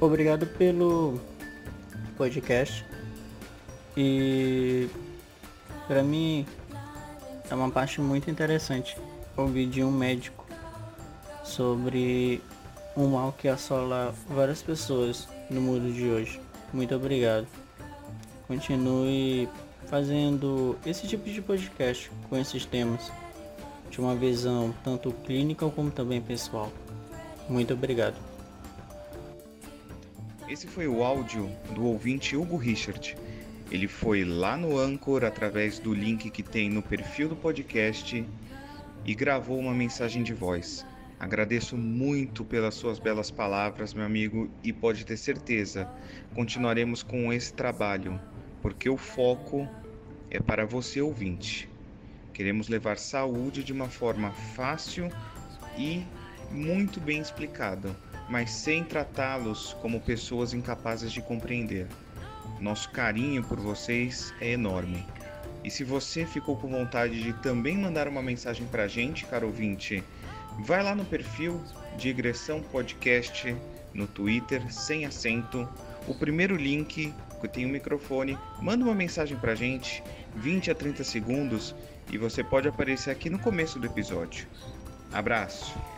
obrigado pelo podcast. E para mim é uma parte muito interessante ouvir de um médico sobre um mal que assola várias pessoas no mundo de hoje. Muito obrigado. Continue fazendo esse tipo de podcast com esses temas de uma visão tanto clínica como também pessoal. Muito obrigado. Esse foi o áudio do ouvinte Hugo Richard. Ele foi lá no Anchor através do link que tem no perfil do podcast e gravou uma mensagem de voz. Agradeço muito pelas suas belas palavras, meu amigo, e pode ter certeza, continuaremos com esse trabalho, porque o foco é para você ouvinte. Queremos levar saúde de uma forma fácil e muito bem explicada, mas sem tratá-los como pessoas incapazes de compreender. Nosso carinho por vocês é enorme. E se você ficou com vontade de também mandar uma mensagem para a gente, caro ouvinte, vai lá no perfil Digressão Podcast no Twitter, sem acento. O primeiro link que tem o um microfone, manda uma mensagem para a gente, 20 a 30 segundos, e você pode aparecer aqui no começo do episódio. Abraço!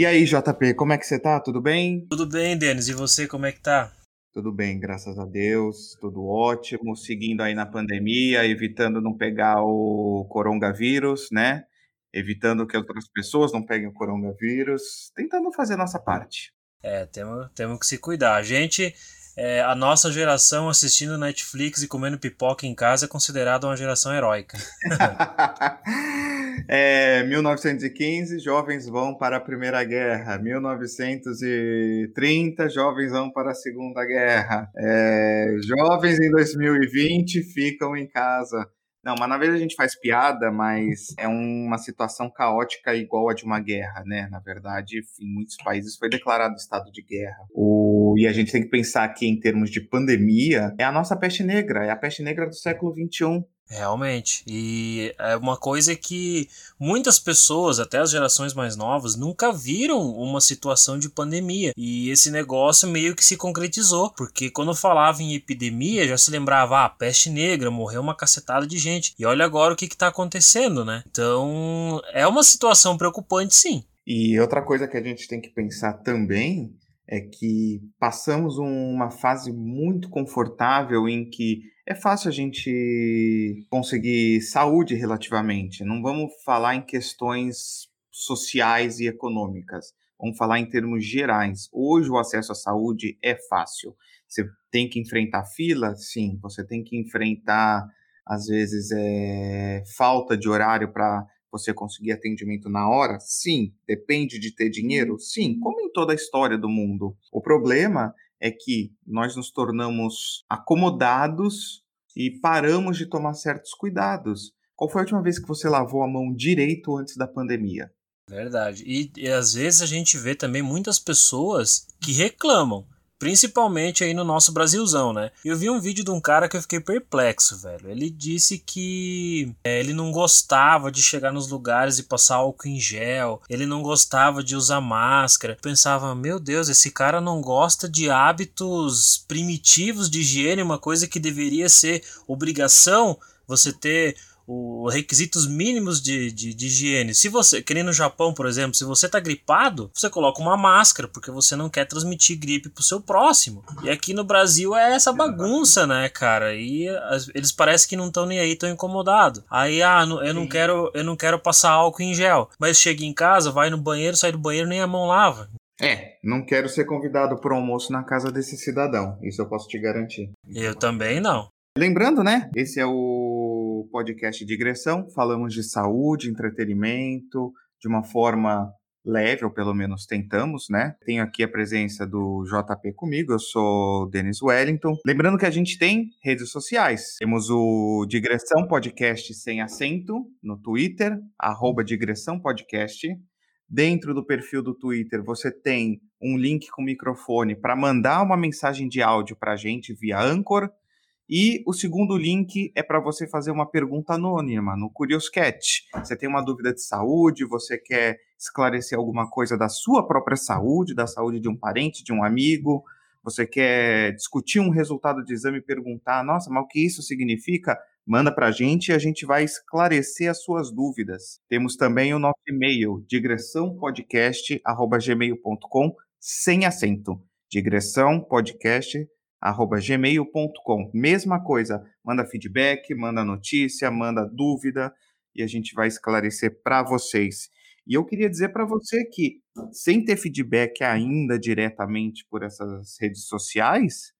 E aí, JP, como é que você tá? Tudo bem? Tudo bem, Denis. E você, como é que tá? Tudo bem, graças a Deus, tudo ótimo, seguindo aí na pandemia, evitando não pegar o coronavírus, né? Evitando que outras pessoas não peguem o coronavírus, tentando fazer a nossa parte. É, temos, temos que se cuidar. A gente, é, a nossa geração assistindo Netflix e comendo pipoca em casa é considerada uma geração heróica. É, 1915, jovens vão para a Primeira Guerra. 1930, jovens vão para a Segunda Guerra. É, jovens em 2020 ficam em casa. Não, mas na verdade a gente faz piada, mas é uma situação caótica igual a de uma guerra, né? Na verdade, em muitos países foi declarado estado de guerra. O... E a gente tem que pensar que, em termos de pandemia, é a nossa peste negra, é a peste negra do século XXI. Realmente. E é uma coisa que muitas pessoas, até as gerações mais novas, nunca viram uma situação de pandemia. E esse negócio meio que se concretizou, porque quando falava em epidemia, já se lembrava, ah, peste negra, morreu uma cacetada de gente. E olha agora o que está acontecendo, né? Então, é uma situação preocupante, sim. E outra coisa que a gente tem que pensar também é que passamos uma fase muito confortável em que é fácil a gente conseguir saúde relativamente. Não vamos falar em questões sociais e econômicas. Vamos falar em termos gerais. Hoje o acesso à saúde é fácil. Você tem que enfrentar fila? Sim. Você tem que enfrentar, às vezes, é, falta de horário para você conseguir atendimento na hora? Sim. Depende de ter dinheiro? Sim. Como em toda a história do mundo. O problema é que nós nos tornamos acomodados e paramos de tomar certos cuidados. Qual foi a última vez que você lavou a mão direito antes da pandemia? Verdade. E, e às vezes a gente vê também muitas pessoas que reclamam Principalmente aí no nosso Brasilzão, né? Eu vi um vídeo de um cara que eu fiquei perplexo, velho. Ele disse que é, ele não gostava de chegar nos lugares e passar álcool em gel. Ele não gostava de usar máscara. Pensava, meu Deus, esse cara não gosta de hábitos primitivos de higiene, uma coisa que deveria ser obrigação você ter os requisitos mínimos de, de, de, higiene. Se você, que nem no Japão, por exemplo, se você tá gripado, você coloca uma máscara, porque você não quer transmitir gripe pro seu próximo. E aqui no Brasil é essa bagunça, né, cara? E eles parecem que não estão nem aí, tão incomodados. Aí, ah, eu não quero, eu não quero passar álcool em gel. Mas chega em casa, vai no banheiro, sai do banheiro, nem a mão lava. É, não quero ser convidado para almoço na casa desse cidadão. Isso eu posso te garantir. Eu também não. Lembrando, né? Esse é o podcast digressão. Falamos de saúde, entretenimento, de uma forma leve, ou pelo menos tentamos, né? Tenho aqui a presença do JP comigo, eu sou Denis Wellington. Lembrando que a gente tem redes sociais. Temos o Digressão Podcast sem acento no Twitter, arroba Digressão Podcast. Dentro do perfil do Twitter, você tem um link com microfone para mandar uma mensagem de áudio para a gente via Anchor. E o segundo link é para você fazer uma pergunta anônima no Curious Cat. Você tem uma dúvida de saúde, você quer esclarecer alguma coisa da sua própria saúde, da saúde de um parente, de um amigo, você quer discutir um resultado de exame e perguntar, nossa, mas o que isso significa? Manda para a gente e a gente vai esclarecer as suas dúvidas. Temos também o nosso e-mail, digressãopodcast.gmail.com, sem acento. digressãopodcast.gmail.com gmail.com. Mesma coisa, manda feedback, manda notícia, manda dúvida e a gente vai esclarecer para vocês. E eu queria dizer para você que, sem ter feedback ainda diretamente por essas redes sociais,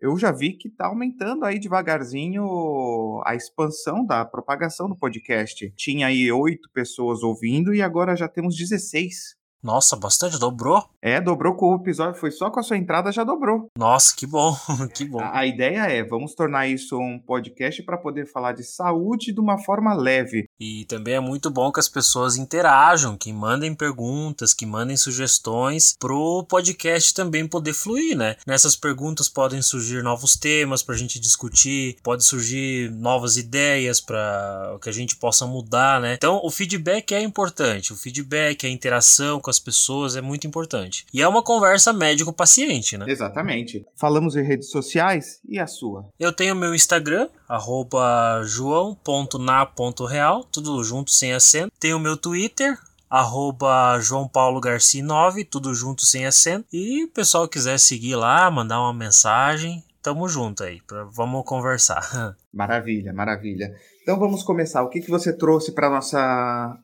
eu já vi que está aumentando aí devagarzinho a expansão da propagação do podcast. Tinha aí oito pessoas ouvindo e agora já temos 16. Nossa, bastante, dobrou? É, dobrou com o episódio, foi só com a sua entrada já dobrou. Nossa, que bom, que bom. A, a ideia é, vamos tornar isso um podcast para poder falar de saúde de uma forma leve. E também é muito bom que as pessoas interajam, que mandem perguntas, que mandem sugestões pro podcast também poder fluir, né? Nessas perguntas podem surgir novos temas pra gente discutir, pode surgir novas ideias para que a gente possa mudar, né? Então, o feedback é importante, o feedback, a interação com as pessoas é muito importante. E é uma conversa médico-paciente, né? Exatamente. Falamos em redes sociais e a sua? Eu tenho meu Instagram, arroba joão.na.real, tudo junto sem acento. Tenho meu Twitter, arroba João Paulo Garcia 9, tudo junto sem acento. E o pessoal quiser seguir lá, mandar uma mensagem, tamo junto aí, pra, vamos conversar. Maravilha, maravilha. Então vamos começar. O que, que você trouxe para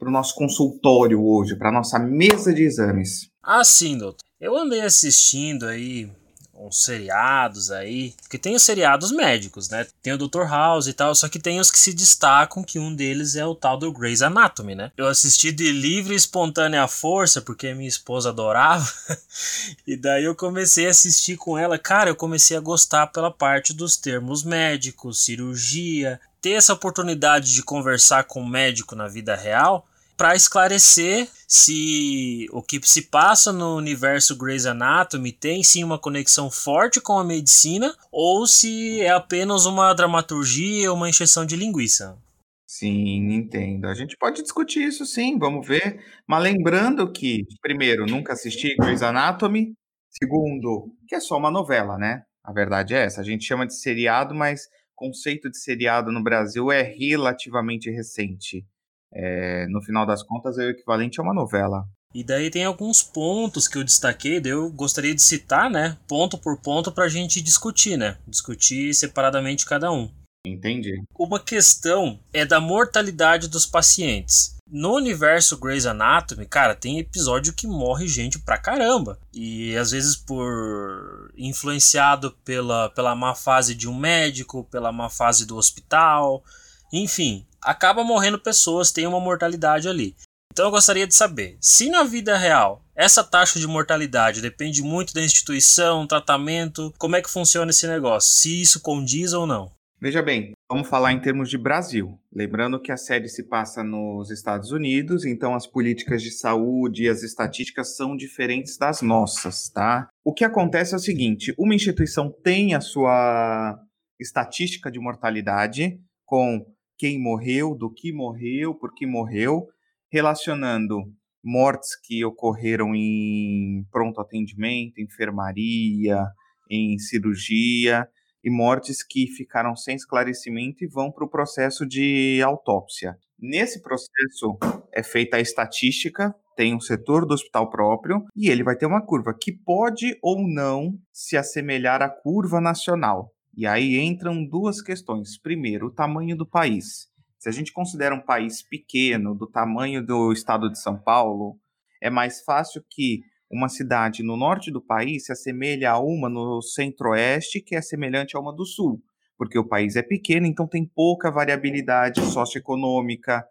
o nosso consultório hoje, para nossa mesa de exames? Ah, sim, doutor. Eu andei assistindo aí uns seriados aí, que tem os seriados médicos, né? Tem o Dr. House e tal, só que tem os que se destacam, que um deles é o tal do Grey's Anatomy, né? Eu assisti de livre e espontânea força, porque minha esposa adorava, e daí eu comecei a assistir com ela. Cara, eu comecei a gostar pela parte dos termos médicos, cirurgia, ter essa oportunidade de conversar com um médico na vida real para esclarecer se o que se passa no universo Grey's Anatomy tem sim uma conexão forte com a medicina ou se é apenas uma dramaturgia ou uma encheção de linguiça. Sim, entendo. A gente pode discutir isso sim, vamos ver. Mas lembrando que, primeiro, nunca assisti Grey's Anatomy. Segundo, que é só uma novela, né? A verdade é essa. A gente chama de seriado, mas conceito de seriado no Brasil é relativamente recente. É, no final das contas, é o equivalente a uma novela. E daí tem alguns pontos que eu destaquei, daí eu gostaria de citar, né? Ponto por ponto para a gente discutir, né? Discutir separadamente cada um. Entendi. Uma questão é da mortalidade dos pacientes. No universo Grey's Anatomy, cara, tem episódio que morre gente pra caramba. E às vezes por influenciado pela, pela má fase de um médico, pela má fase do hospital, enfim, acaba morrendo pessoas, tem uma mortalidade ali. Então eu gostaria de saber, se na vida real essa taxa de mortalidade depende muito da instituição, tratamento, como é que funciona esse negócio? Se isso condiz ou não? Veja bem, vamos falar em termos de Brasil. Lembrando que a série se passa nos Estados Unidos, então as políticas de saúde e as estatísticas são diferentes das nossas, tá? O que acontece é o seguinte: uma instituição tem a sua estatística de mortalidade com quem morreu, do que morreu, por que morreu, relacionando mortes que ocorreram em pronto atendimento, enfermaria, em cirurgia e mortes que ficaram sem esclarecimento e vão para o processo de autópsia. Nesse processo é feita a estatística, tem um setor do hospital próprio e ele vai ter uma curva que pode ou não se assemelhar à curva nacional. E aí entram duas questões. Primeiro, o tamanho do país. Se a gente considera um país pequeno, do tamanho do estado de São Paulo, é mais fácil que uma cidade no norte do país se assemelhe a uma no centro-oeste, que é semelhante a uma do sul porque o país é pequeno, então tem pouca variabilidade socioeconômica,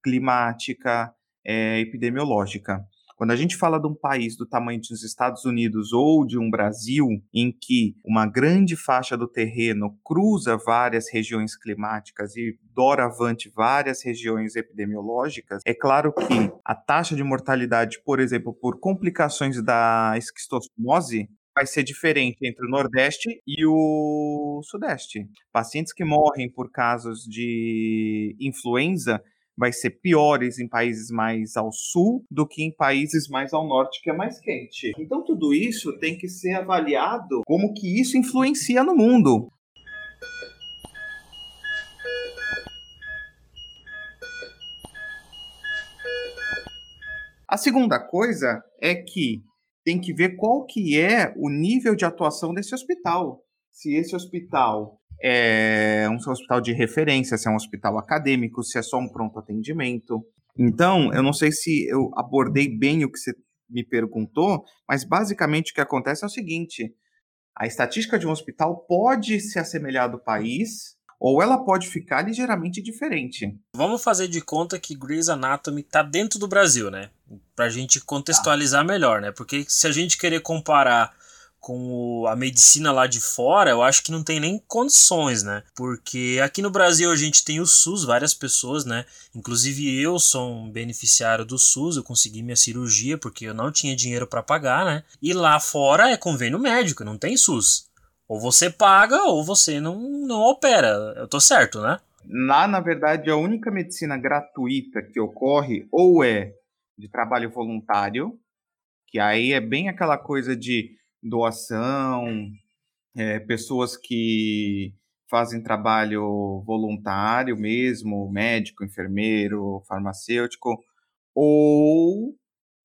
climática, é, epidemiológica. Quando a gente fala de um país do tamanho dos Estados Unidos ou de um Brasil, em que uma grande faixa do terreno cruza várias regiões climáticas e doravante várias regiões epidemiológicas, é claro que a taxa de mortalidade, por exemplo, por complicações da esquistossomose, vai ser diferente entre o Nordeste e o Sudeste. Pacientes que morrem por casos de influenza vai ser piores em países mais ao sul do que em países mais ao norte, que é mais quente. Então tudo isso tem que ser avaliado como que isso influencia no mundo. A segunda coisa é que tem que ver qual que é o nível de atuação desse hospital. Se esse hospital é um hospital de referência, se é um hospital acadêmico, se é só um pronto atendimento. Então, eu não sei se eu abordei bem o que você me perguntou, mas basicamente o que acontece é o seguinte: a estatística de um hospital pode se assemelhar do país, ou ela pode ficar ligeiramente diferente. Vamos fazer de conta que Grey's Anatomy está dentro do Brasil, né? Para a gente contextualizar ah. melhor, né? Porque se a gente querer comparar com a medicina lá de fora, eu acho que não tem nem condições, né? Porque aqui no Brasil a gente tem o SUS, várias pessoas, né? Inclusive eu sou um beneficiário do SUS, eu consegui minha cirurgia porque eu não tinha dinheiro para pagar, né? E lá fora é convênio médico, não tem SUS. Ou você paga ou você não, não opera. Eu tô certo, né? Lá, na verdade, a única medicina gratuita que ocorre ou é de trabalho voluntário, que aí é bem aquela coisa de doação, é, pessoas que fazem trabalho voluntário mesmo, médico, enfermeiro, farmacêutico, ou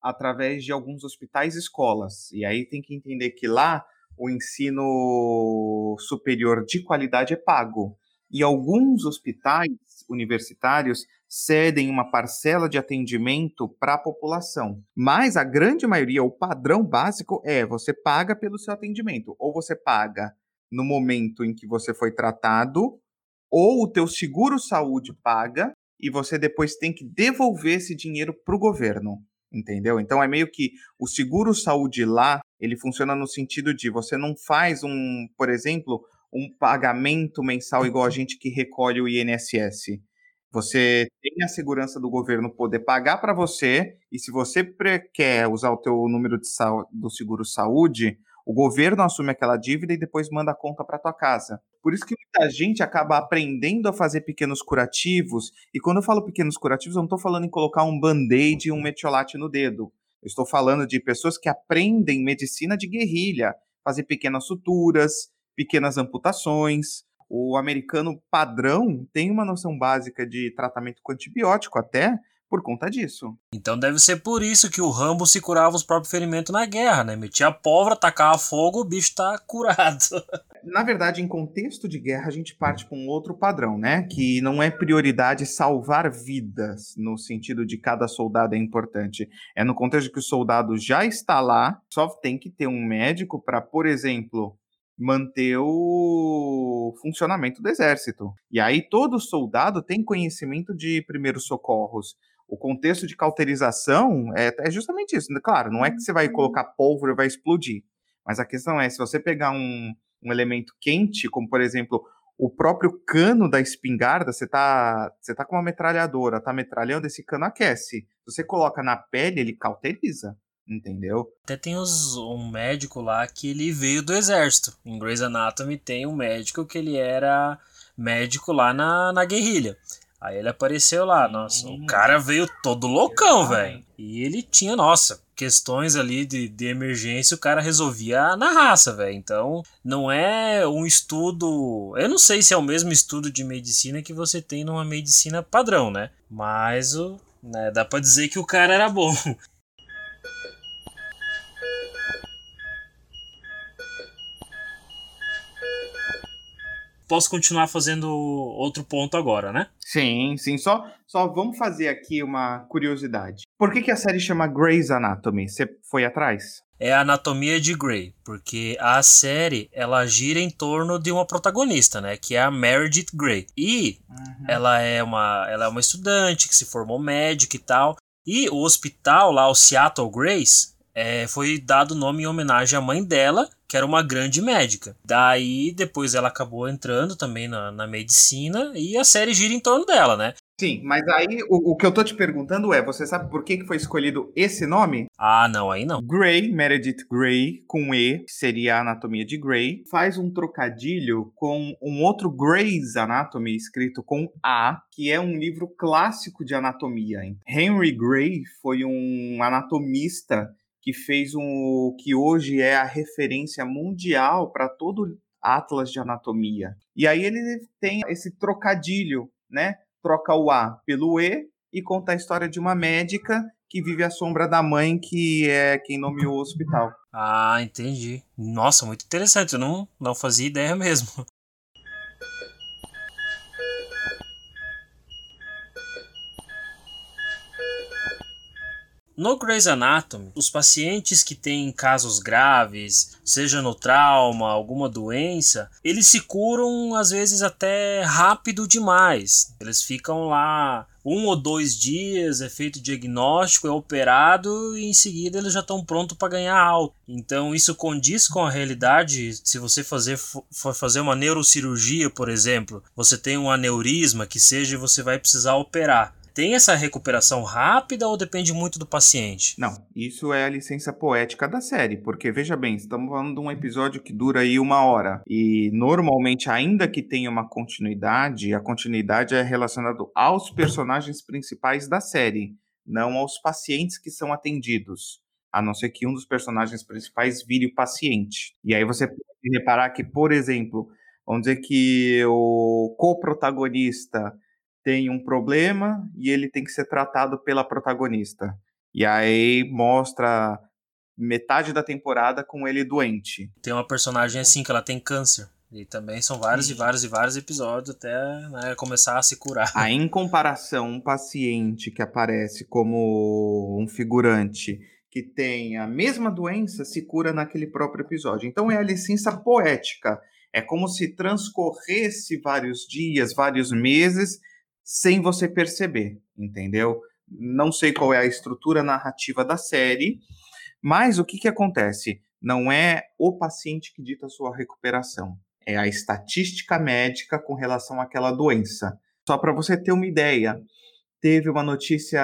através de alguns hospitais e escolas. E aí tem que entender que lá o ensino superior de qualidade é pago. E alguns hospitais universitários cedem uma parcela de atendimento para a população. Mas a grande maioria, o padrão básico é você paga pelo seu atendimento. Ou você paga no momento em que você foi tratado, ou o teu seguro saúde paga e você depois tem que devolver esse dinheiro para o governo entendeu? Então é meio que o seguro saúde lá, ele funciona no sentido de você não faz um, por exemplo, um pagamento mensal igual a gente que recolhe o INSS. Você tem a segurança do governo poder pagar para você e se você quer usar o teu número de do seguro saúde, o governo assume aquela dívida e depois manda a conta para tua casa. Por isso que muita gente acaba aprendendo a fazer pequenos curativos. E quando eu falo pequenos curativos, eu não estou falando em colocar um band-aid e um metiolate no dedo. Eu estou falando de pessoas que aprendem medicina de guerrilha, fazer pequenas suturas, pequenas amputações. O americano padrão tem uma noção básica de tratamento com antibiótico até, por conta disso. Então deve ser por isso que o Rambo se curava os próprios ferimentos na guerra, né? Metia a pólvora, tacava fogo, o bicho tá curado. Na verdade, em contexto de guerra, a gente parte com outro padrão, né? Que não é prioridade salvar vidas, no sentido de cada soldado é importante. É no contexto de que o soldado já está lá, só tem que ter um médico para, por exemplo, manter o funcionamento do exército. E aí todo soldado tem conhecimento de primeiros socorros o contexto de cauterização é, é, justamente isso. Claro, não é que você vai colocar pólvora e vai explodir. Mas a questão é, se você pegar um, um elemento quente, como por exemplo o próprio cano da espingarda, você tá, você tá com uma metralhadora, tá metralhando, esse cano aquece. Se você coloca na pele, ele cauteriza. Entendeu? Até tem os, um médico lá que ele veio do exército. Em Grey's Anatomy tem um médico que ele era médico lá na, na guerrilha. Aí ele apareceu lá, nossa, o cara veio todo loucão, velho. E ele tinha, nossa, questões ali de, de emergência, o cara resolvia na raça, velho. Então, não é um estudo. Eu não sei se é o mesmo estudo de medicina que você tem numa medicina padrão, né? Mas o, né, dá pra dizer que o cara era bom. posso continuar fazendo outro ponto agora, né? Sim, sim. Só, só vamos fazer aqui uma curiosidade. Por que, que a série chama Grey's Anatomy? Você foi atrás? É a anatomia de Grey, porque a série ela gira em torno de uma protagonista, né, que é a Meredith Grey. E uhum. ela é uma ela é uma estudante que se formou médica e tal. E o hospital lá, o Seattle Grace, é, foi dado o nome em homenagem à mãe dela, que era uma grande médica. Daí, depois ela acabou entrando também na, na medicina e a série gira em torno dela, né? Sim, mas aí o, o, que eu tô te perguntando é, você sabe por que, que foi escolhido esse nome? Ah, não, aí não. Gray, Meredith Gray, com E, que seria a anatomia de Gray, faz um trocadilho com um outro Gray's Anatomy, escrito com A, que é um livro clássico de anatomia. Henry Gray foi um anatomista que fez um que hoje é a referência mundial para todo atlas de anatomia. E aí ele tem esse trocadilho, né? Troca o A pelo E e conta a história de uma médica que vive à sombra da mãe, que é quem nomeou o hospital. Ah, entendi. Nossa, muito interessante. Eu não, não fazia ideia mesmo. No Grey's Anatomy, os pacientes que têm casos graves, seja no trauma, alguma doença, eles se curam às vezes até rápido demais. Eles ficam lá um ou dois dias, é feito diagnóstico, é operado e em seguida eles já estão prontos para ganhar alta. Então isso condiz com a realidade. Se você fazer, for fazer uma neurocirurgia, por exemplo, você tem um aneurisma que seja você vai precisar operar tem essa recuperação rápida ou depende muito do paciente? Não, isso é a licença poética da série, porque veja bem, estamos falando de um episódio que dura aí uma hora e normalmente, ainda que tenha uma continuidade, a continuidade é relacionada aos personagens principais da série, não aos pacientes que são atendidos. A não ser que um dos personagens principais vire o paciente. E aí você pode reparar que, por exemplo, vamos dizer que o co-protagonista tem um problema e ele tem que ser tratado pela protagonista. E aí mostra metade da temporada com ele doente. Tem uma personagem assim que ela tem câncer. E também são vários Sim. e vários e vários episódios até né, começar a se curar. Aí, em comparação, um paciente que aparece como um figurante que tem a mesma doença se cura naquele próprio episódio. Então é a licença poética. É como se transcorresse vários dias, vários meses sem você perceber, entendeu? Não sei qual é a estrutura narrativa da série, mas o que, que acontece? Não é o paciente que dita a sua recuperação, é a estatística médica com relação àquela doença. Só para você ter uma ideia, teve uma notícia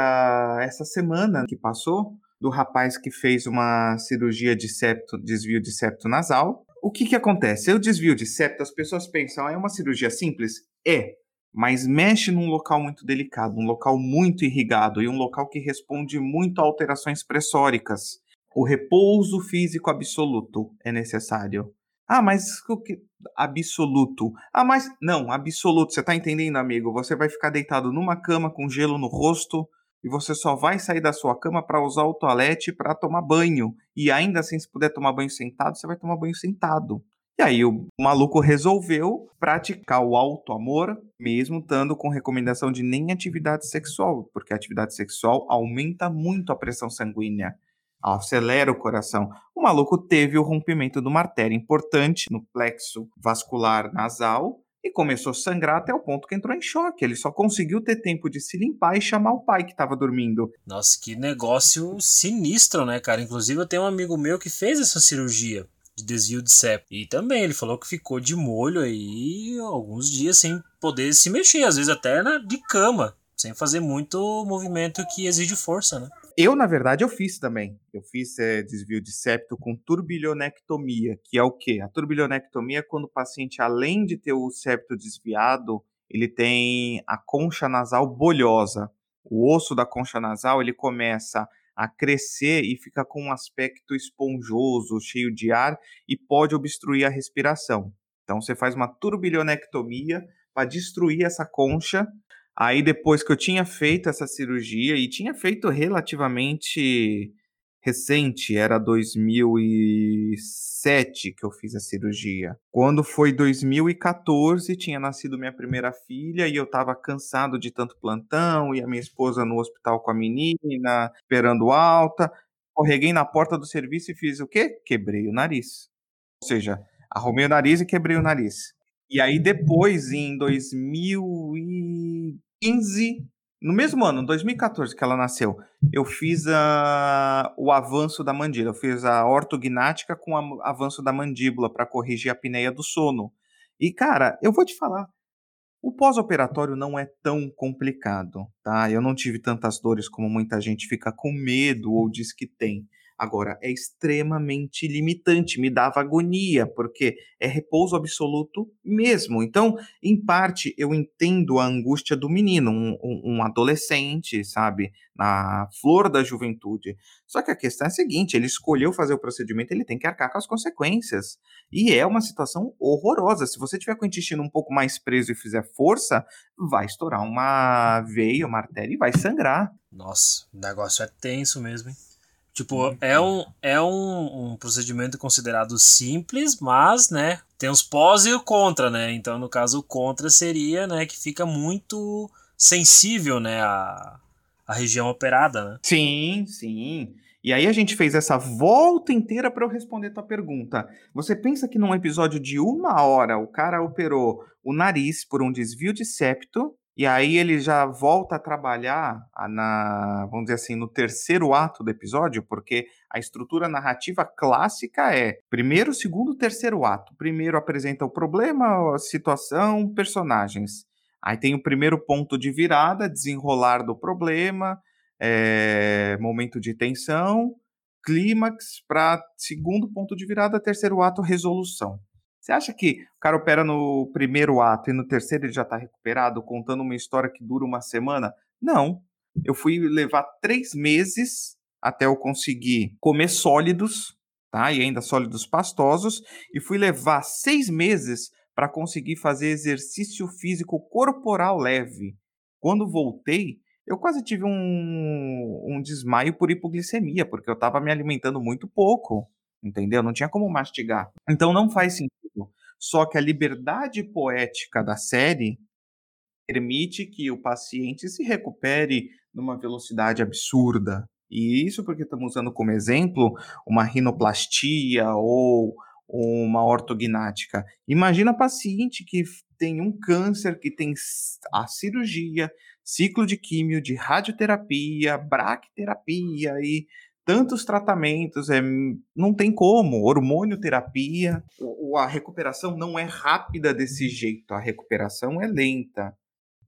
essa semana que passou do rapaz que fez uma cirurgia de septo, desvio de septo nasal. O que, que acontece? O desvio de septo, as pessoas pensam, é uma cirurgia simples? É, mas mexe num local muito delicado, um local muito irrigado e um local que responde muito a alterações pressóricas. O repouso físico absoluto é necessário. Ah, mas o que absoluto? Ah, mas não, absoluto. Você está entendendo, amigo? Você vai ficar deitado numa cama com gelo no rosto e você só vai sair da sua cama para usar o toalete para tomar banho. E ainda assim, se puder tomar banho sentado, você vai tomar banho sentado. E aí o maluco resolveu praticar o alto amor, mesmo estando com recomendação de nem atividade sexual, porque a atividade sexual aumenta muito a pressão sanguínea, acelera o coração. O maluco teve o rompimento de uma artéria importante no plexo vascular nasal e começou a sangrar até o ponto que entrou em choque. Ele só conseguiu ter tempo de se limpar e chamar o pai que estava dormindo. Nossa, que negócio sinistro, né, cara? Inclusive eu tenho um amigo meu que fez essa cirurgia de desvio de septo. E também ele falou que ficou de molho aí alguns dias sem poder se mexer, às vezes até na, de cama, sem fazer muito movimento que exige força, né? Eu, na verdade, eu fiz também. Eu fiz é, desvio de septo com turbilhonectomia, que é o quê? A turbilhonectomia é quando o paciente, além de ter o septo desviado, ele tem a concha nasal bolhosa. O osso da concha nasal, ele começa a crescer e fica com um aspecto esponjoso, cheio de ar e pode obstruir a respiração. Então você faz uma turbilionectomia para destruir essa concha. Aí depois que eu tinha feito essa cirurgia e tinha feito relativamente recente, era 2007 que eu fiz a cirurgia. Quando foi 2014, tinha nascido minha primeira filha e eu estava cansado de tanto plantão e a minha esposa no hospital com a menina, esperando alta. Correguei na porta do serviço e fiz o quê? Quebrei o nariz. Ou seja, arrumei o nariz e quebrei o nariz. E aí depois, em 2015, no mesmo ano, 2014 que ela nasceu, eu fiz a, o avanço da mandíbula. Eu fiz a ortognática com o avanço da mandíbula para corrigir a apneia do sono. E, cara, eu vou te falar, o pós-operatório não é tão complicado, tá? Eu não tive tantas dores como muita gente fica com medo ou diz que tem. Agora, é extremamente limitante, me dava agonia, porque é repouso absoluto mesmo. Então, em parte, eu entendo a angústia do menino, um, um, adolescente, sabe, na flor da juventude. Só que a questão é a seguinte: ele escolheu fazer o procedimento, ele tem que arcar com as consequências. E é uma situação horrorosa. Se você tiver com o intestino um pouco mais preso e fizer força, vai estourar uma veia, uma artéria e vai sangrar. Nossa, o negócio é tenso mesmo, hein? Tipo, é um, é um, um procedimento considerado simples, mas, né, tem os pós e o contra, né? Então, no caso, o contra seria, né, que fica muito sensível, né, a, a região operada, né? Sim, sim. E aí a gente fez essa volta inteira para eu responder tua pergunta. Você pensa que num episódio de uma hora o cara operou o nariz por um desvio de septo e aí ele já volta a trabalhar na, vamos dizer assim, no terceiro ato do episódio, porque a estrutura narrativa clássica é primeiro, segundo, terceiro ato. Primeiro apresenta o problema, a situação, personagens. Aí tem o primeiro ponto de virada, desenrolar do problema, é, momento de tensão, clímax, para segundo ponto de virada, terceiro ato, resolução. Você acha que o cara opera no primeiro ato e no terceiro ele já está recuperado, contando uma história que dura uma semana? Não. Eu fui levar três meses até eu conseguir comer sólidos, tá? E ainda sólidos pastosos, e fui levar seis meses para conseguir fazer exercício físico corporal leve. Quando voltei, eu quase tive um, um desmaio por hipoglicemia, porque eu estava me alimentando muito pouco entendeu? Não tinha como mastigar. Então não faz sentido. Só que a liberdade poética da série permite que o paciente se recupere numa velocidade absurda. E isso porque estamos usando como exemplo uma rinoplastia ou uma ortognática. Imagina paciente que tem um câncer, que tem a cirurgia, ciclo de químio, de radioterapia, braquiterapia e tantos tratamentos, é, não tem como, hormônio terapia, a recuperação não é rápida desse jeito, a recuperação é lenta.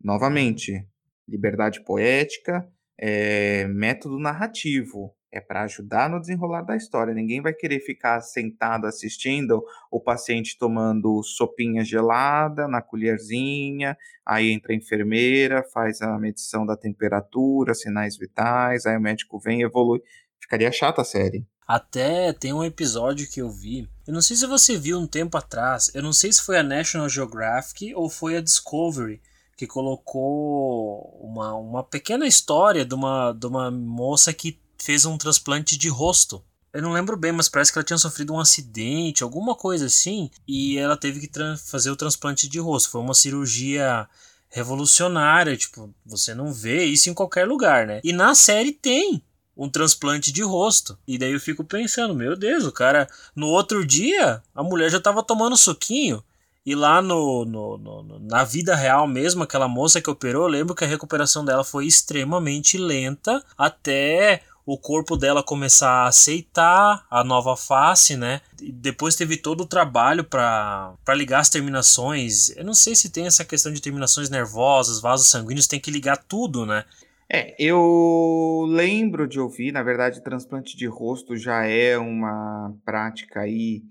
Novamente, liberdade poética, é, método narrativo, é para ajudar no desenrolar da história. Ninguém vai querer ficar sentado assistindo o paciente tomando sopinha gelada na colherzinha, aí entra a enfermeira, faz a medição da temperatura, sinais vitais, aí o médico vem evolui. Ficaria chata a série. Até tem um episódio que eu vi. Eu não sei se você viu um tempo atrás. Eu não sei se foi a National Geographic ou foi a Discovery que colocou uma, uma pequena história de uma, de uma moça que fez um transplante de rosto. Eu não lembro bem, mas parece que ela tinha sofrido um acidente, alguma coisa assim, e ela teve que fazer o transplante de rosto. Foi uma cirurgia revolucionária, tipo, você não vê isso em qualquer lugar, né? E na série tem um transplante de rosto. E daí eu fico pensando, meu Deus, o cara. No outro dia, a mulher já tava tomando suquinho. E lá no, no, no, na vida real mesmo, aquela moça que operou, eu lembro que a recuperação dela foi extremamente lenta até o corpo dela começar a aceitar a nova face, né? E depois teve todo o trabalho para ligar as terminações. Eu não sei se tem essa questão de terminações nervosas, vasos sanguíneos, tem que ligar tudo, né? É, eu lembro de ouvir, na verdade, transplante de rosto já é uma prática aí,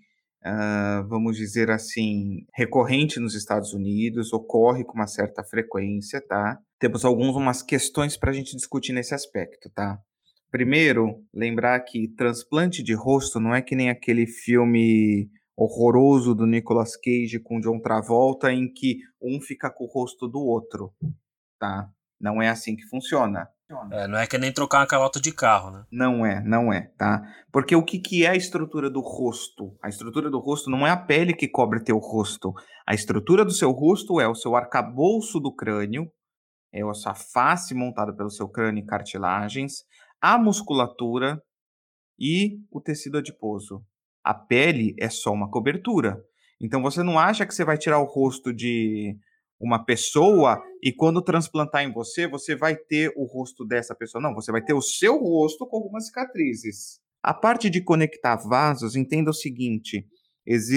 uh, vamos dizer assim, recorrente nos Estados Unidos, ocorre com uma certa frequência, tá? Temos algumas questões para a gente discutir nesse aspecto, tá? Primeiro, lembrar que transplante de rosto não é que nem aquele filme horroroso do Nicolas Cage com John Travolta em que um fica com o rosto do outro, tá? Não é assim que funciona. É, não é que nem trocar uma calota de carro, né? Não é, não é, tá? Porque o que, que é a estrutura do rosto? A estrutura do rosto não é a pele que cobre teu rosto. A estrutura do seu rosto é o seu arcabouço do crânio, é a sua face montada pelo seu crânio e cartilagens, a musculatura e o tecido adiposo. A pele é só uma cobertura. Então você não acha que você vai tirar o rosto de uma pessoa e quando transplantar em você, você vai ter o rosto dessa pessoa. Não, você vai ter o seu rosto com algumas cicatrizes. A parte de conectar vasos, entenda o seguinte: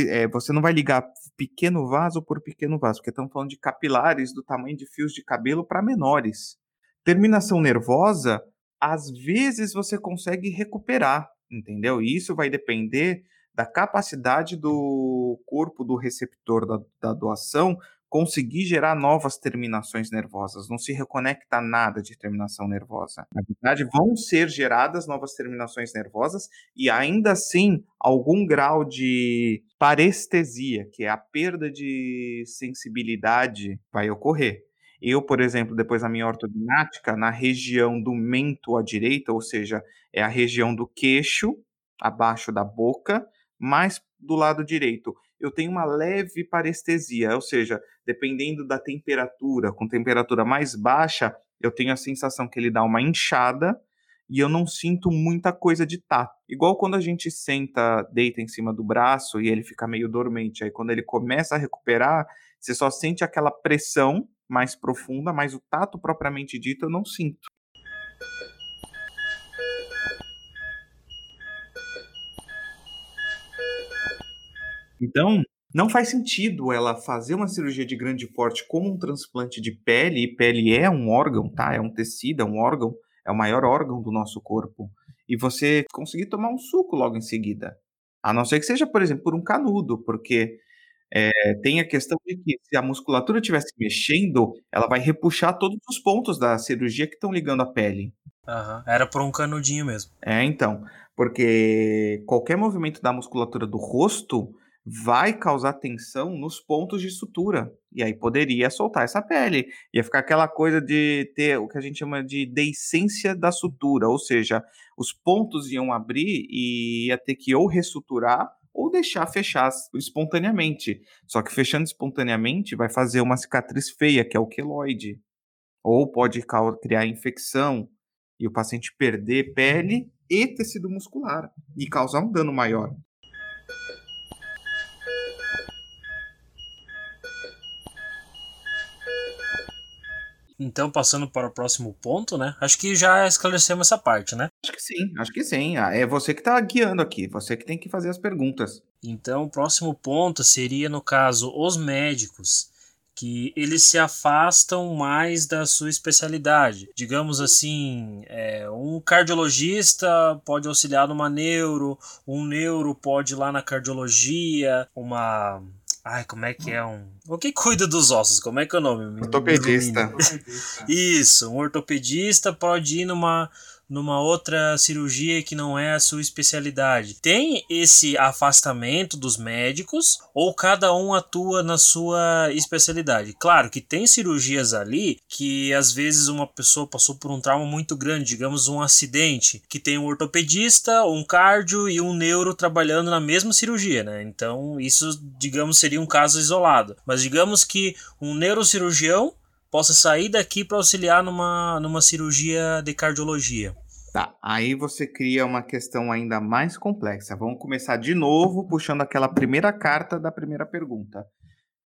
é, você não vai ligar pequeno vaso por pequeno vaso, porque estamos falando de capilares do tamanho de fios de cabelo para menores. Terminação nervosa, às vezes você consegue recuperar, entendeu? E isso vai depender da capacidade do corpo do receptor da, da doação conseguir gerar novas terminações nervosas. Não se reconecta nada de terminação nervosa. Na verdade, vão ser geradas novas terminações nervosas e ainda assim algum grau de parestesia, que é a perda de sensibilidade, vai ocorrer. Eu, por exemplo, depois da minha ortognática, na região do mento à direita, ou seja, é a região do queixo, abaixo da boca, mais do lado direito eu tenho uma leve parestesia, ou seja, dependendo da temperatura, com temperatura mais baixa, eu tenho a sensação que ele dá uma inchada e eu não sinto muita coisa de tato. Igual quando a gente senta, deita em cima do braço e ele fica meio dormente. Aí quando ele começa a recuperar, você só sente aquela pressão mais profunda, mas o tato propriamente dito eu não sinto. Então, não faz sentido ela fazer uma cirurgia de grande porte como um transplante de pele, e pele é um órgão, tá? É um tecido, é um órgão, é o maior órgão do nosso corpo. E você conseguir tomar um suco logo em seguida. A não ser que seja, por exemplo, por um canudo, porque é, tem a questão de que se a musculatura estiver se mexendo, ela vai repuxar todos os pontos da cirurgia que estão ligando a pele. Uhum. Era por um canudinho mesmo. É, então. Porque qualquer movimento da musculatura do rosto vai causar tensão nos pontos de sutura. E aí poderia soltar essa pele. Ia ficar aquela coisa de ter o que a gente chama de deiscência da sutura, ou seja, os pontos iam abrir e ia ter que ou ressuturar ou deixar fechar espontaneamente. Só que fechando espontaneamente vai fazer uma cicatriz feia, que é o queloide. Ou pode criar infecção e o paciente perder pele e tecido muscular e causar um dano maior. Então, passando para o próximo ponto, né? Acho que já esclarecemos essa parte, né? Acho que sim, acho que sim. Ah, é você que está guiando aqui, você que tem que fazer as perguntas. Então, o próximo ponto seria, no caso, os médicos que eles se afastam mais da sua especialidade. Digamos assim, é, um cardiologista pode auxiliar numa neuro, um neuro pode ir lá na cardiologia, uma Ai, como é que é um. O que cuida dos ossos? Como é que é o nome? Ortopedista. Isso, um ortopedista pode ir numa numa outra cirurgia que não é a sua especialidade. Tem esse afastamento dos médicos ou cada um atua na sua especialidade? Claro que tem cirurgias ali que às vezes uma pessoa passou por um trauma muito grande, digamos um acidente, que tem um ortopedista, um cardio e um neuro trabalhando na mesma cirurgia, né? Então isso, digamos, seria um caso isolado. Mas digamos que um neurocirurgião possa sair daqui para auxiliar numa, numa cirurgia de cardiologia. Tá, aí você cria uma questão ainda mais complexa. Vamos começar de novo puxando aquela primeira carta da primeira pergunta.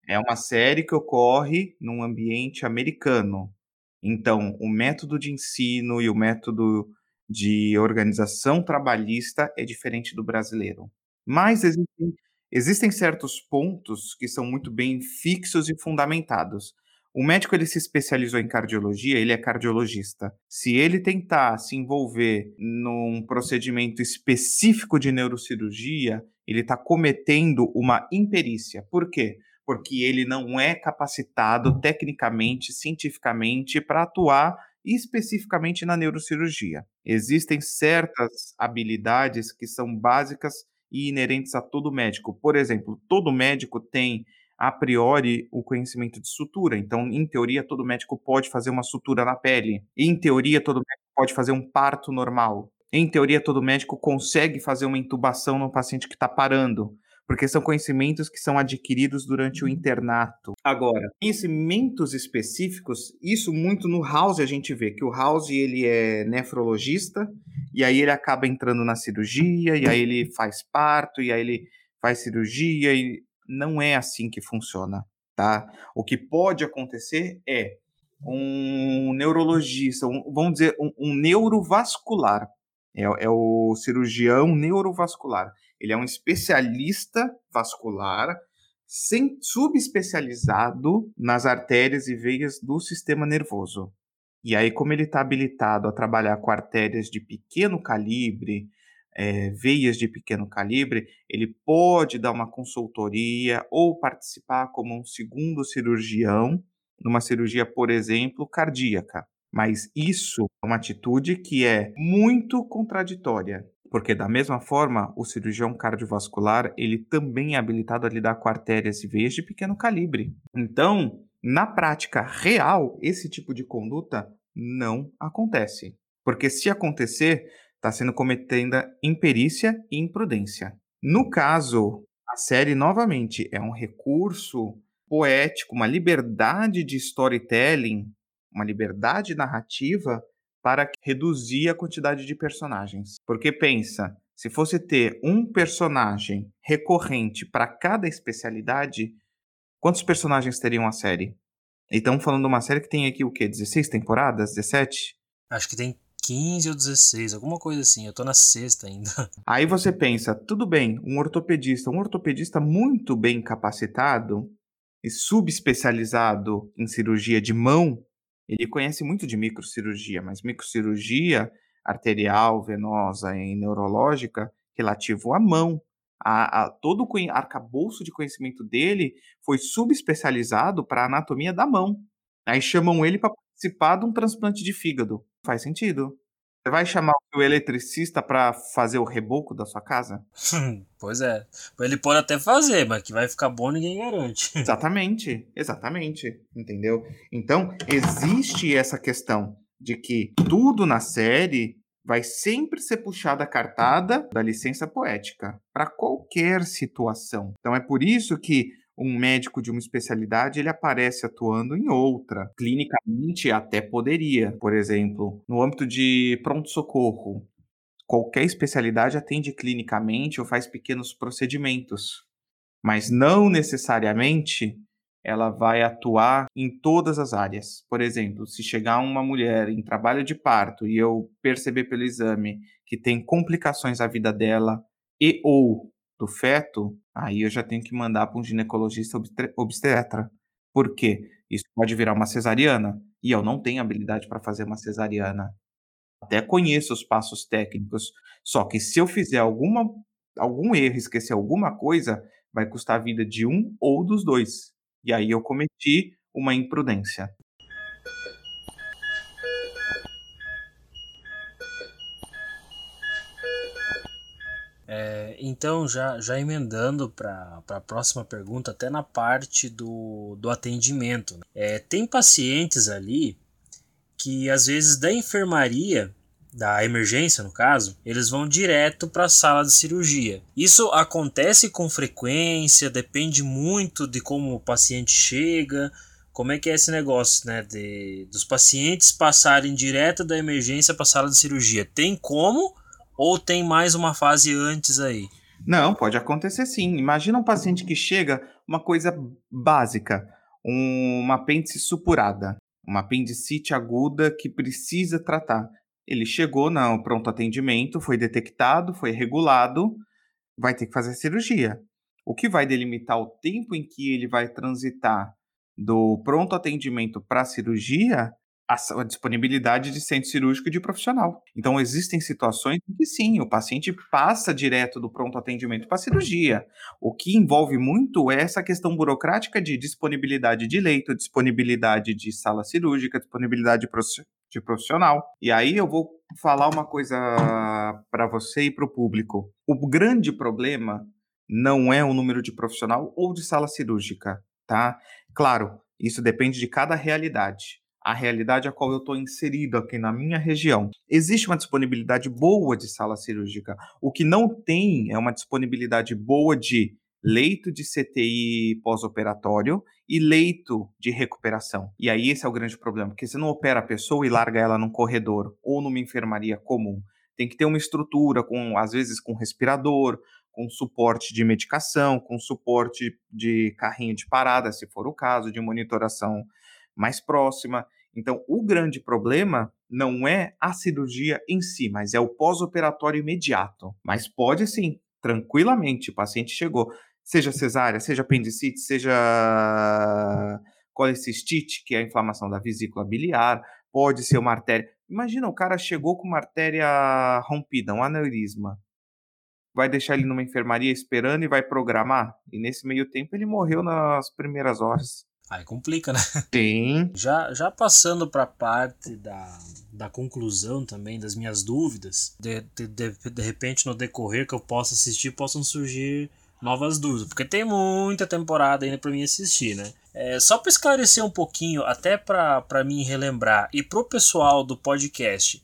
É uma série que ocorre num ambiente americano. Então, o método de ensino e o método de organização trabalhista é diferente do brasileiro. Mas existem, existem certos pontos que são muito bem fixos e fundamentados. O médico ele se especializou em cardiologia, ele é cardiologista. Se ele tentar se envolver num procedimento específico de neurocirurgia, ele está cometendo uma imperícia. Por quê? Porque ele não é capacitado tecnicamente, cientificamente, para atuar especificamente na neurocirurgia. Existem certas habilidades que são básicas e inerentes a todo médico. Por exemplo, todo médico tem a priori o conhecimento de sutura. Então, em teoria, todo médico pode fazer uma sutura na pele. Em teoria, todo médico pode fazer um parto normal. Em teoria, todo médico consegue fazer uma intubação no paciente que está parando porque são conhecimentos que são adquiridos durante o uhum. internato. Agora, conhecimentos específicos, isso muito no House a gente vê que o House ele é nefrologista e aí ele acaba entrando na cirurgia e aí ele faz parto e aí ele faz cirurgia e não é assim que funciona, tá? O que pode acontecer é um neurologista, um, vamos dizer, um, um neurovascular, é, é o cirurgião neurovascular ele é um especialista vascular sem, subespecializado nas artérias e veias do sistema nervoso. E aí, como ele está habilitado a trabalhar com artérias de pequeno calibre, é, veias de pequeno calibre, ele pode dar uma consultoria ou participar como um segundo cirurgião numa cirurgia, por exemplo, cardíaca. Mas isso é uma atitude que é muito contraditória porque da mesma forma, o cirurgião cardiovascular, ele também é habilitado a lidar com artérias e veias de pequeno calibre. Então, na prática real, esse tipo de conduta não acontece. Porque se acontecer, está sendo cometida imperícia e imprudência. No caso, a série, novamente, é um recurso poético, uma liberdade de storytelling, uma liberdade narrativa para reduzir a quantidade de personagens. Porque pensa, se fosse ter um personagem recorrente para cada especialidade, quantos personagens teriam a série? E estamos falando de uma série que tem aqui o quê? 16 temporadas? 17? Acho que tem 15 ou 16, alguma coisa assim. Eu tô na sexta ainda. Aí você pensa, tudo bem, um ortopedista, um ortopedista muito bem capacitado e subespecializado em cirurgia de mão, ele conhece muito de microcirurgia, mas microcirurgia arterial, venosa e neurológica relativo à mão. A, a, todo o arcabouço de conhecimento dele foi subespecializado para a anatomia da mão. Aí chamam ele para participar de um transplante de fígado. Faz sentido. Você vai chamar o eletricista para fazer o reboco da sua casa? pois é. Ele pode até fazer, mas que vai ficar bom ninguém garante. exatamente, exatamente. Entendeu? Então, existe essa questão de que tudo na série vai sempre ser puxada a cartada da licença poética para qualquer situação. Então é por isso que um médico de uma especialidade ele aparece atuando em outra. Clinicamente até poderia, por exemplo, no âmbito de pronto-socorro. Qualquer especialidade atende clinicamente ou faz pequenos procedimentos, mas não necessariamente ela vai atuar em todas as áreas. Por exemplo, se chegar uma mulher em trabalho de parto e eu perceber pelo exame que tem complicações à vida dela e ou do feto, aí eu já tenho que mandar para um ginecologista obstetra. Por quê? Isso pode virar uma cesariana e eu não tenho habilidade para fazer uma cesariana. Até conheço os passos técnicos, só que se eu fizer alguma, algum erro, esquecer alguma coisa, vai custar a vida de um ou dos dois. E aí eu cometi uma imprudência. É, então, já, já emendando para a próxima pergunta, até na parte do, do atendimento. Né? É, tem pacientes ali que, às vezes, da enfermaria, da emergência no caso, eles vão direto para a sala de cirurgia. Isso acontece com frequência, depende muito de como o paciente chega. Como é que é esse negócio, né? De, dos pacientes passarem direto da emergência para a sala de cirurgia? Tem como ou tem mais uma fase antes aí? Não, pode acontecer sim. Imagina um paciente que chega, uma coisa básica, um, uma apêndice supurada, uma apendicite aguda que precisa tratar. Ele chegou no pronto atendimento, foi detectado, foi regulado, vai ter que fazer cirurgia. O que vai delimitar o tempo em que ele vai transitar do pronto atendimento para a cirurgia a, disponibilidade de centro cirúrgico e de profissional. Então, existem situações em que sim, o paciente passa direto do pronto atendimento para a cirurgia. O que envolve muito é essa questão burocrática de disponibilidade de leito, disponibilidade de sala cirúrgica, disponibilidade de profissional. E aí eu vou falar uma coisa para você e para o público. O grande problema não é o número de profissional ou de sala cirúrgica, tá? Claro, isso depende de cada realidade. A realidade a qual eu estou inserido aqui na minha região. Existe uma disponibilidade boa de sala cirúrgica. O que não tem é uma disponibilidade boa de leito de CTI pós-operatório e leito de recuperação. E aí esse é o grande problema, porque você não opera a pessoa e larga ela num corredor ou numa enfermaria comum. Tem que ter uma estrutura com, às vezes, com respirador, com suporte de medicação, com suporte de carrinho de parada, se for o caso, de monitoração mais próxima. Então, o grande problema não é a cirurgia em si, mas é o pós-operatório imediato. Mas pode sim, tranquilamente, o paciente chegou seja cesárea, seja apendicite, seja colecistite, que é a inflamação da vesícula biliar, pode ser uma artéria. Imagina, o cara chegou com uma artéria rompida, um aneurisma. Vai deixar ele numa enfermaria esperando e vai programar? E nesse meio tempo ele morreu nas primeiras horas. Aí complica, né? Sim. Já, já passando para a parte da, da conclusão também das minhas dúvidas, de, de, de, de repente no decorrer que eu possa assistir, possam surgir novas dúvidas, porque tem muita temporada ainda para mim assistir, né? É, só para esclarecer um pouquinho, até para mim relembrar, e pro pessoal do podcast,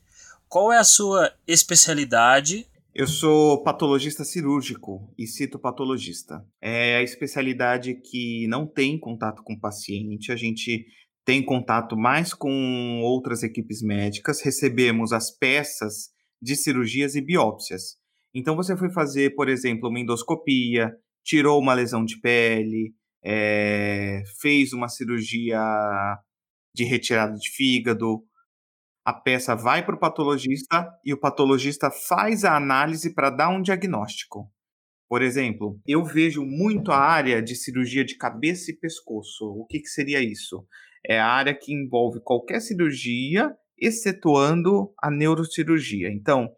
qual é a sua especialidade? Eu sou patologista cirúrgico e citopatologista. É a especialidade que não tem contato com o paciente, a gente tem contato mais com outras equipes médicas, recebemos as peças de cirurgias e biópsias. Então você foi fazer, por exemplo, uma endoscopia, tirou uma lesão de pele, é, fez uma cirurgia de retirada de fígado, a peça vai para o patologista e o patologista faz a análise para dar um diagnóstico. Por exemplo, eu vejo muito a área de cirurgia de cabeça e pescoço. O que, que seria isso? É a área que envolve qualquer cirurgia, excetuando a neurocirurgia. Então,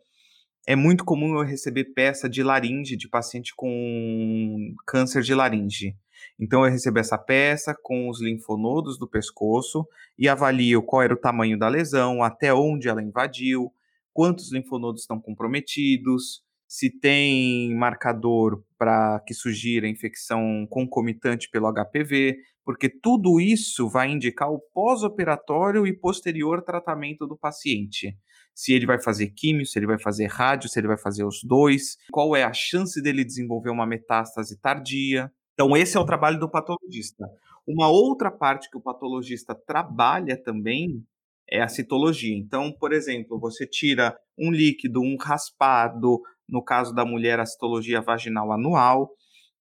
é muito comum eu receber peça de laringe de paciente com câncer de laringe. Então eu recebo essa peça com os linfonodos do pescoço e avalio qual era o tamanho da lesão, até onde ela invadiu, quantos linfonodos estão comprometidos, se tem marcador para que sugira infecção concomitante pelo HPV, porque tudo isso vai indicar o pós-operatório e posterior tratamento do paciente se ele vai fazer químio, se ele vai fazer rádio, se ele vai fazer os dois, qual é a chance dele desenvolver uma metástase tardia. Então, esse é o trabalho do patologista. Uma outra parte que o patologista trabalha também é a citologia. Então, por exemplo, você tira um líquido, um raspado, no caso da mulher, a citologia vaginal anual,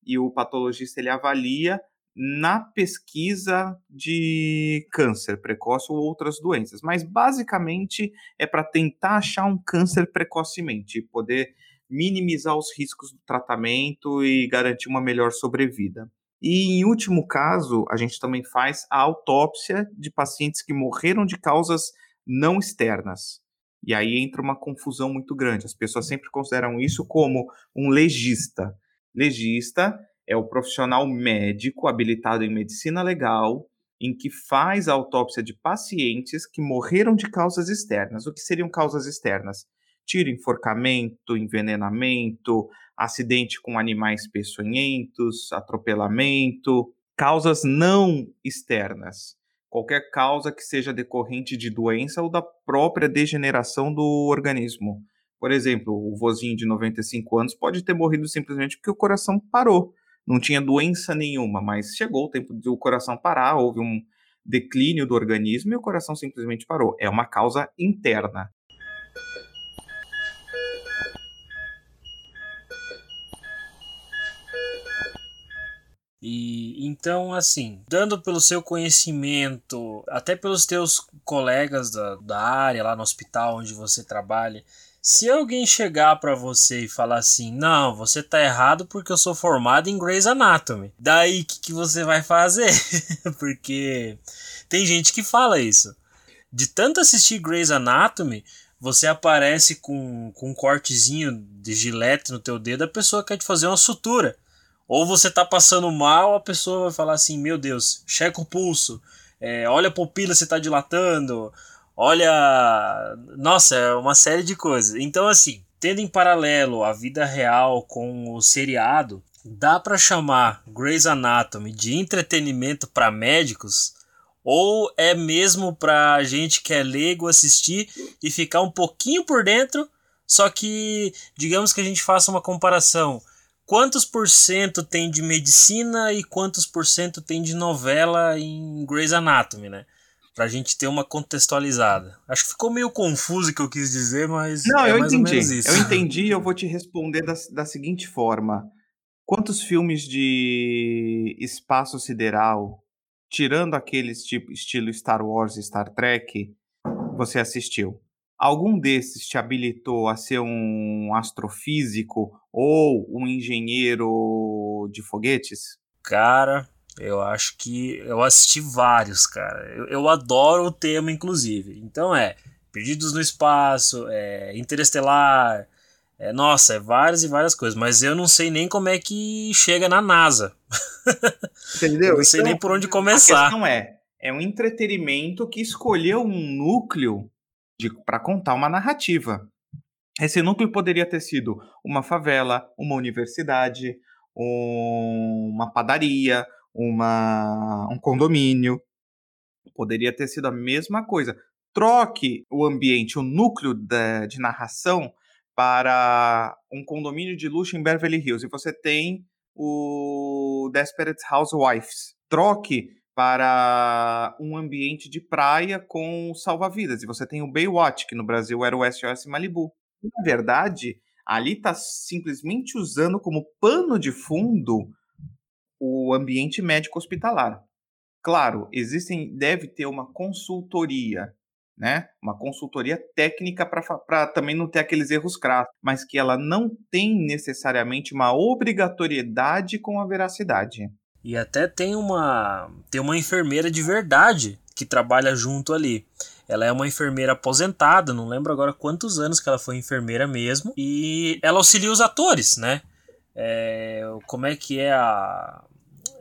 e o patologista ele avalia na pesquisa de câncer precoce ou outras doenças, mas basicamente é para tentar achar um câncer precocemente, poder minimizar os riscos do tratamento e garantir uma melhor sobrevida. E em último caso, a gente também faz a autópsia de pacientes que morreram de causas não externas. E aí entra uma confusão muito grande. As pessoas sempre consideram isso como um legista. Legista é o profissional médico habilitado em medicina legal em que faz a autópsia de pacientes que morreram de causas externas. O que seriam causas externas? Tiro, enforcamento, envenenamento, acidente com animais peçonhentos, atropelamento, causas não externas. Qualquer causa que seja decorrente de doença ou da própria degeneração do organismo. Por exemplo, o vozinho de 95 anos pode ter morrido simplesmente porque o coração parou não tinha doença nenhuma, mas chegou o tempo do coração parar, houve um declínio do organismo e o coração simplesmente parou. É uma causa interna. E então, assim, dando pelo seu conhecimento, até pelos teus colegas da, da área lá no hospital onde você trabalha, se alguém chegar para você e falar assim, não, você tá errado porque eu sou formado em Grey's Anatomy, daí o que, que você vai fazer? porque tem gente que fala isso. De tanto assistir Grey's Anatomy, você aparece com, com um cortezinho de gilete no teu dedo, a pessoa quer te fazer uma sutura. Ou você tá passando mal, a pessoa vai falar assim, meu Deus, checa o pulso, é, olha a pupila se tá dilatando, Olha, nossa, é uma série de coisas. Então, assim, tendo em paralelo a vida real com o seriado, dá para chamar Grey's Anatomy de entretenimento para médicos? Ou é mesmo pra gente que é leigo assistir e ficar um pouquinho por dentro? Só que, digamos que a gente faça uma comparação. Quantos por cento tem de medicina e quantos por cento tem de novela em Grey's Anatomy, né? Pra gente ter uma contextualizada. Acho que ficou meio confuso o que eu quis dizer, mas. Não, é eu entendi. Eu entendi e eu vou te responder da, da seguinte forma: Quantos filmes de espaço sideral, tirando aqueles tipo estilo Star Wars e Star Trek, você assistiu? Algum desses te habilitou a ser um astrofísico ou um engenheiro de foguetes? Cara, eu acho que eu assisti vários, cara. Eu, eu adoro o tema, inclusive. Então é Perdidos no Espaço, é Interestelar, é, nossa, é várias e várias coisas. Mas eu não sei nem como é que chega na NASA. Entendeu? eu não sei então, nem por onde começar. A questão é, é um entretenimento que escolheu um núcleo para contar uma narrativa. Esse núcleo poderia ter sido uma favela, uma universidade, um, uma padaria, uma, um condomínio. Poderia ter sido a mesma coisa. Troque o ambiente, o núcleo de, de narração para um condomínio de luxo em Beverly Hills e você tem o Desperate Housewives. Troque para um ambiente de praia com salva-vidas. E você tem o Baywatch, que no Brasil era o SOS Malibu. Na verdade, ali está simplesmente usando como pano de fundo o ambiente médico hospitalar. Claro, existem, deve ter uma consultoria, né? Uma consultoria técnica para também não ter aqueles erros crassos, mas que ela não tem necessariamente uma obrigatoriedade com a veracidade. E até tem uma tem uma enfermeira de verdade que trabalha junto ali. Ela é uma enfermeira aposentada, não lembro agora quantos anos que ela foi enfermeira mesmo, e ela auxilia os atores, né? É, como é que é a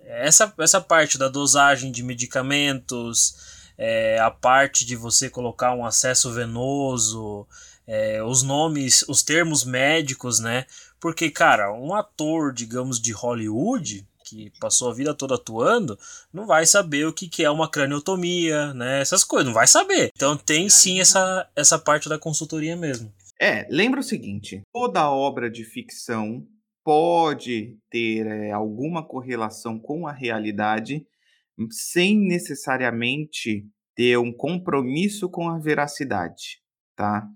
essa, essa parte da dosagem de medicamentos, é, a parte de você colocar um acesso venoso, é, os nomes, os termos médicos, né? Porque, cara, um ator, digamos, de Hollywood, que passou a vida toda atuando, não vai saber o que, que é uma craniotomia, né? Essas coisas, não vai saber. Então tem sim essa, essa parte da consultoria mesmo. É, lembra o seguinte: toda obra de ficção pode ter é, alguma correlação com a realidade, sem necessariamente ter um compromisso com a veracidade, tá?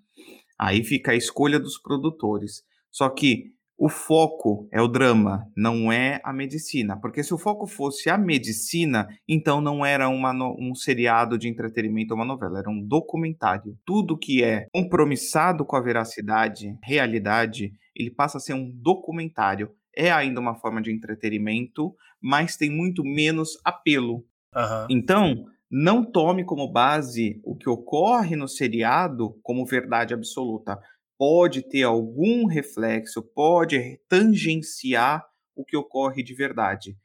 Aí fica a escolha dos produtores. Só que o foco é o drama, não é a medicina. Porque se o foco fosse a medicina, então não era uma, um seriado de entretenimento ou uma novela, era um documentário. Tudo que é compromissado com a veracidade, realidade, ele passa a ser um documentário. É ainda uma forma de entretenimento, mas tem muito menos apelo. Uhum. Então, não tome como base o que ocorre no seriado como verdade absoluta pode ter algum reflexo, pode tangenciar o que ocorre de verdade.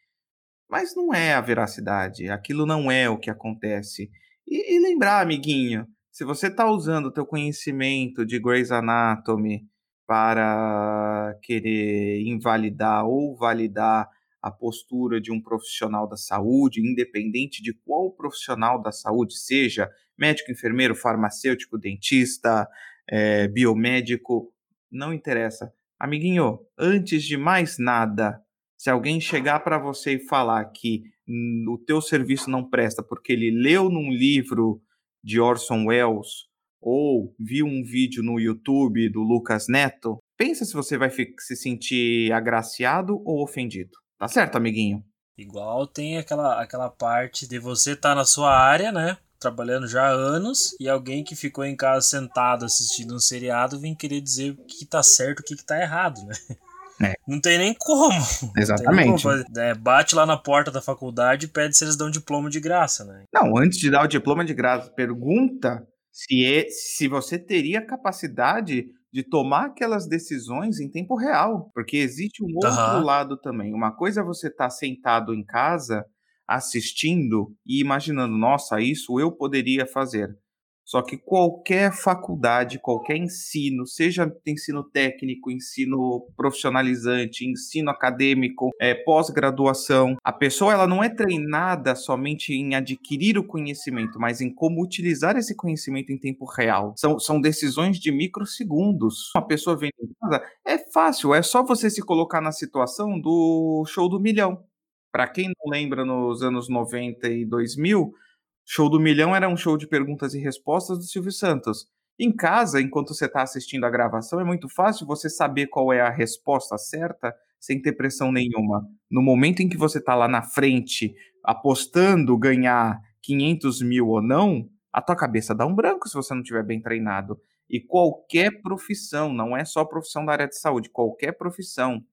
Mas não é a veracidade, aquilo não é o que acontece. E, e lembrar, amiguinho, se você está usando o teu conhecimento de Grey's Anatomy para querer invalidar ou validar a postura de um profissional da saúde, independente de qual profissional da saúde seja, médico, enfermeiro, farmacêutico, dentista, é, biomédico, não interessa. Amiguinho, antes de mais nada, se alguém chegar para você e falar que o teu serviço não presta porque ele leu num livro de Orson Welles ou viu um vídeo no YouTube do Lucas Neto, pensa se você vai se sentir agraciado ou ofendido. Tá certo, amiguinho? Igual tem aquela, aquela parte de você estar tá na sua área, né? Trabalhando já há anos e alguém que ficou em casa sentado assistindo um seriado vem querer dizer o que tá certo e o que tá errado, né? É. Não tem nem como. Exatamente. Como é, bate lá na porta da faculdade e pede se eles dão diploma de graça, né? Não, antes de dar o diploma de graça, pergunta se, é, se você teria capacidade de tomar aquelas decisões em tempo real. Porque existe um outro uhum. lado também. Uma coisa é você estar tá sentado em casa assistindo e imaginando, nossa, isso eu poderia fazer. Só que qualquer faculdade, qualquer ensino, seja ensino técnico, ensino profissionalizante, ensino acadêmico, é, pós-graduação, a pessoa ela não é treinada somente em adquirir o conhecimento, mas em como utilizar esse conhecimento em tempo real. São, são decisões de microsegundos. Uma pessoa vem em casa, é fácil, é só você se colocar na situação do show do milhão. Para quem não lembra, nos anos 90 e 2000, Show do Milhão era um show de perguntas e respostas do Silvio Santos. Em casa, enquanto você está assistindo a gravação, é muito fácil você saber qual é a resposta certa sem ter pressão nenhuma. No momento em que você está lá na frente, apostando ganhar 500 mil ou não, a tua cabeça dá um branco se você não estiver bem treinado. E qualquer profissão, não é só profissão da área de saúde, qualquer profissão,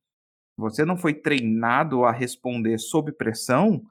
você não foi treinado a responder sob pressão,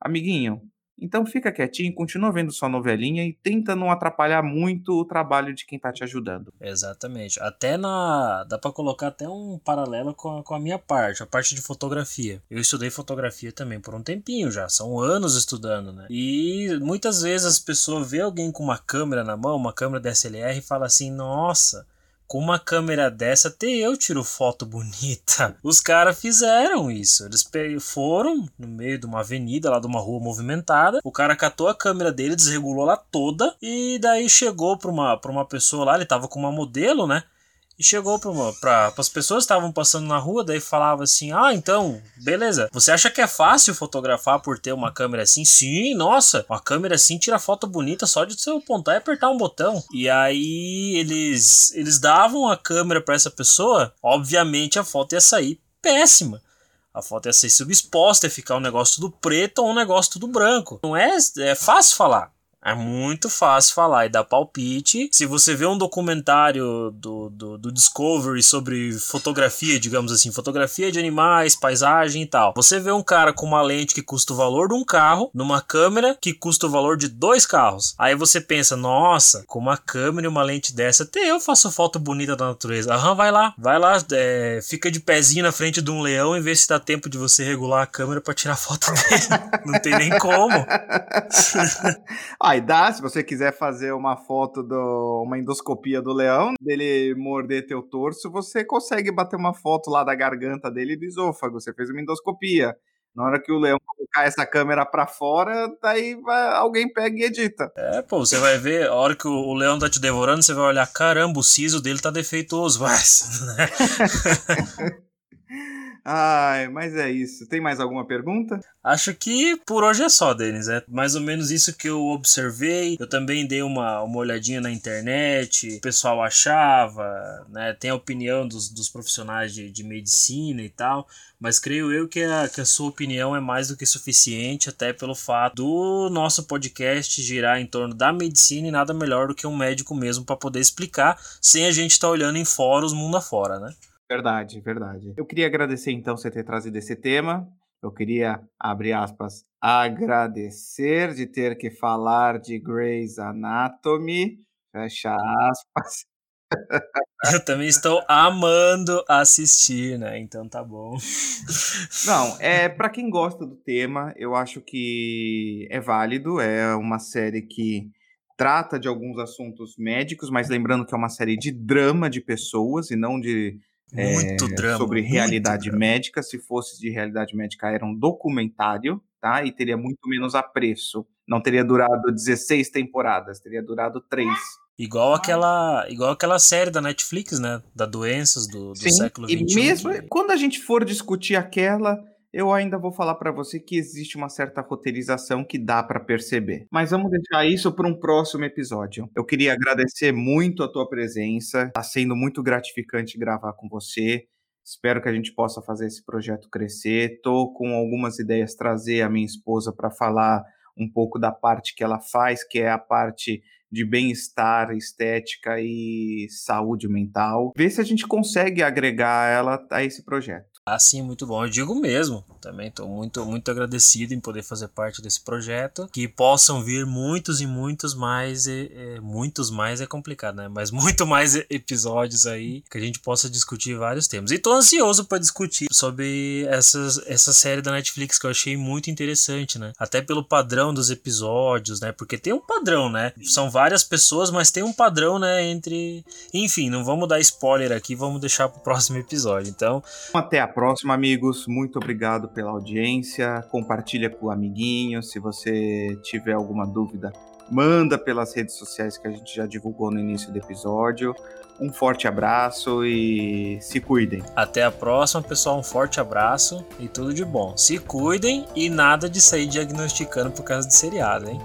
amiguinho, então fica quietinho, continua vendo sua novelinha e tenta não atrapalhar muito o trabalho de quem tá te ajudando. Exatamente. Até na. dá para colocar até um paralelo com a, com a minha parte, a parte de fotografia. Eu estudei fotografia também por um tempinho já, são anos estudando, né? E muitas vezes as pessoas vê alguém com uma câmera na mão, uma câmera DSLR e fala assim: "Nossa, com uma câmera dessa, até eu tiro foto bonita. Os caras fizeram isso. Eles foram no meio de uma avenida, lá de uma rua movimentada. O cara catou a câmera dele, desregulou lá toda. E daí chegou pra uma, pra uma pessoa lá, ele tava com uma modelo, né? E chegou para as pessoas que estavam passando na rua, daí falava assim: Ah, então, beleza. Você acha que é fácil fotografar por ter uma câmera assim? Sim, nossa, uma câmera assim tira foto bonita só de você apontar e apertar um botão. E aí eles, eles davam a câmera para essa pessoa, obviamente a foto ia sair péssima. A foto ia ser subexposta, ia ficar um negócio tudo preto ou um negócio tudo branco. Não é, é fácil falar. É muito fácil falar e dar palpite. Se você vê um documentário do, do, do, Discovery sobre fotografia, digamos assim, fotografia de animais, paisagem e tal, você vê um cara com uma lente que custa o valor de um carro, numa câmera que custa o valor de dois carros. Aí você pensa, nossa, com uma câmera e uma lente dessa, até eu faço foto bonita da natureza. Aham, vai lá, vai lá, é, fica de pezinho na frente de um leão e vê se dá tempo de você regular a câmera para tirar foto dele. Não tem nem como. Aí dá, se você quiser fazer uma foto do uma endoscopia do leão, dele morder teu torso, você consegue bater uma foto lá da garganta dele e do esôfago. Você fez uma endoscopia. Na hora que o leão colocar essa câmera para fora, daí vai, alguém pega e edita. É, pô, você vai ver, a hora que o, leão tá te devorando, você vai olhar, caramba, o siso dele tá defeituoso, mas. Ai, mas é isso. Tem mais alguma pergunta? Acho que por hoje é só, Denis. É mais ou menos isso que eu observei. Eu também dei uma, uma olhadinha na internet. O pessoal achava, né? Tem a opinião dos, dos profissionais de, de medicina e tal. Mas creio eu que a, que a sua opinião é mais do que suficiente, até pelo fato do nosso podcast girar em torno da medicina e nada melhor do que um médico mesmo para poder explicar, sem a gente estar tá olhando em fóruns mundo afora, né? Verdade, verdade. Eu queria agradecer então você ter trazido esse tema. Eu queria, abre aspas, agradecer de ter que falar de Grey's Anatomy, fecha aspas. Eu também estou amando assistir, né? Então tá bom. Não, é para quem gosta do tema, eu acho que é válido. É uma série que trata de alguns assuntos médicos, mas lembrando que é uma série de drama de pessoas e não de muito é, drama. Sobre realidade médica. Se fosse de realidade médica, era um documentário, tá? E teria muito menos apreço. Não teria durado 16 temporadas, teria durado 3. Igual aquela, igual aquela série da Netflix, né? Da doenças do, do Sim, século XXI. E mesmo que... quando a gente for discutir aquela, eu ainda vou falar para você que existe uma certa roteirização que dá para perceber. Mas vamos deixar isso para um próximo episódio. Eu queria agradecer muito a tua presença. Está sendo muito gratificante gravar com você. Espero que a gente possa fazer esse projeto crescer. Tô com algumas ideias trazer a minha esposa para falar um pouco da parte que ela faz, que é a parte de bem-estar, estética e saúde mental. Ver se a gente consegue agregar ela a esse projeto. Ah, sim, muito bom. Eu digo mesmo. Também estou muito, muito agradecido em poder fazer parte desse projeto. Que possam vir muitos e muitos mais. E, e, muitos mais é complicado, né? Mas muito mais episódios aí que a gente possa discutir vários temas. E tô ansioso para discutir sobre essas, essa série da Netflix que eu achei muito interessante, né? Até pelo padrão dos episódios, né? Porque tem um padrão, né? São várias pessoas, mas tem um padrão, né? Entre. Enfim, não vamos dar spoiler aqui, vamos deixar pro próximo episódio. Então. Até a próxima, amigos. Muito obrigado pela audiência. Compartilha com o amiguinho. Se você tiver alguma dúvida, manda pelas redes sociais que a gente já divulgou no início do episódio. Um forte abraço e se cuidem. Até a próxima, pessoal. Um forte abraço e tudo de bom. Se cuidem e nada de sair diagnosticando por causa de seriado, hein?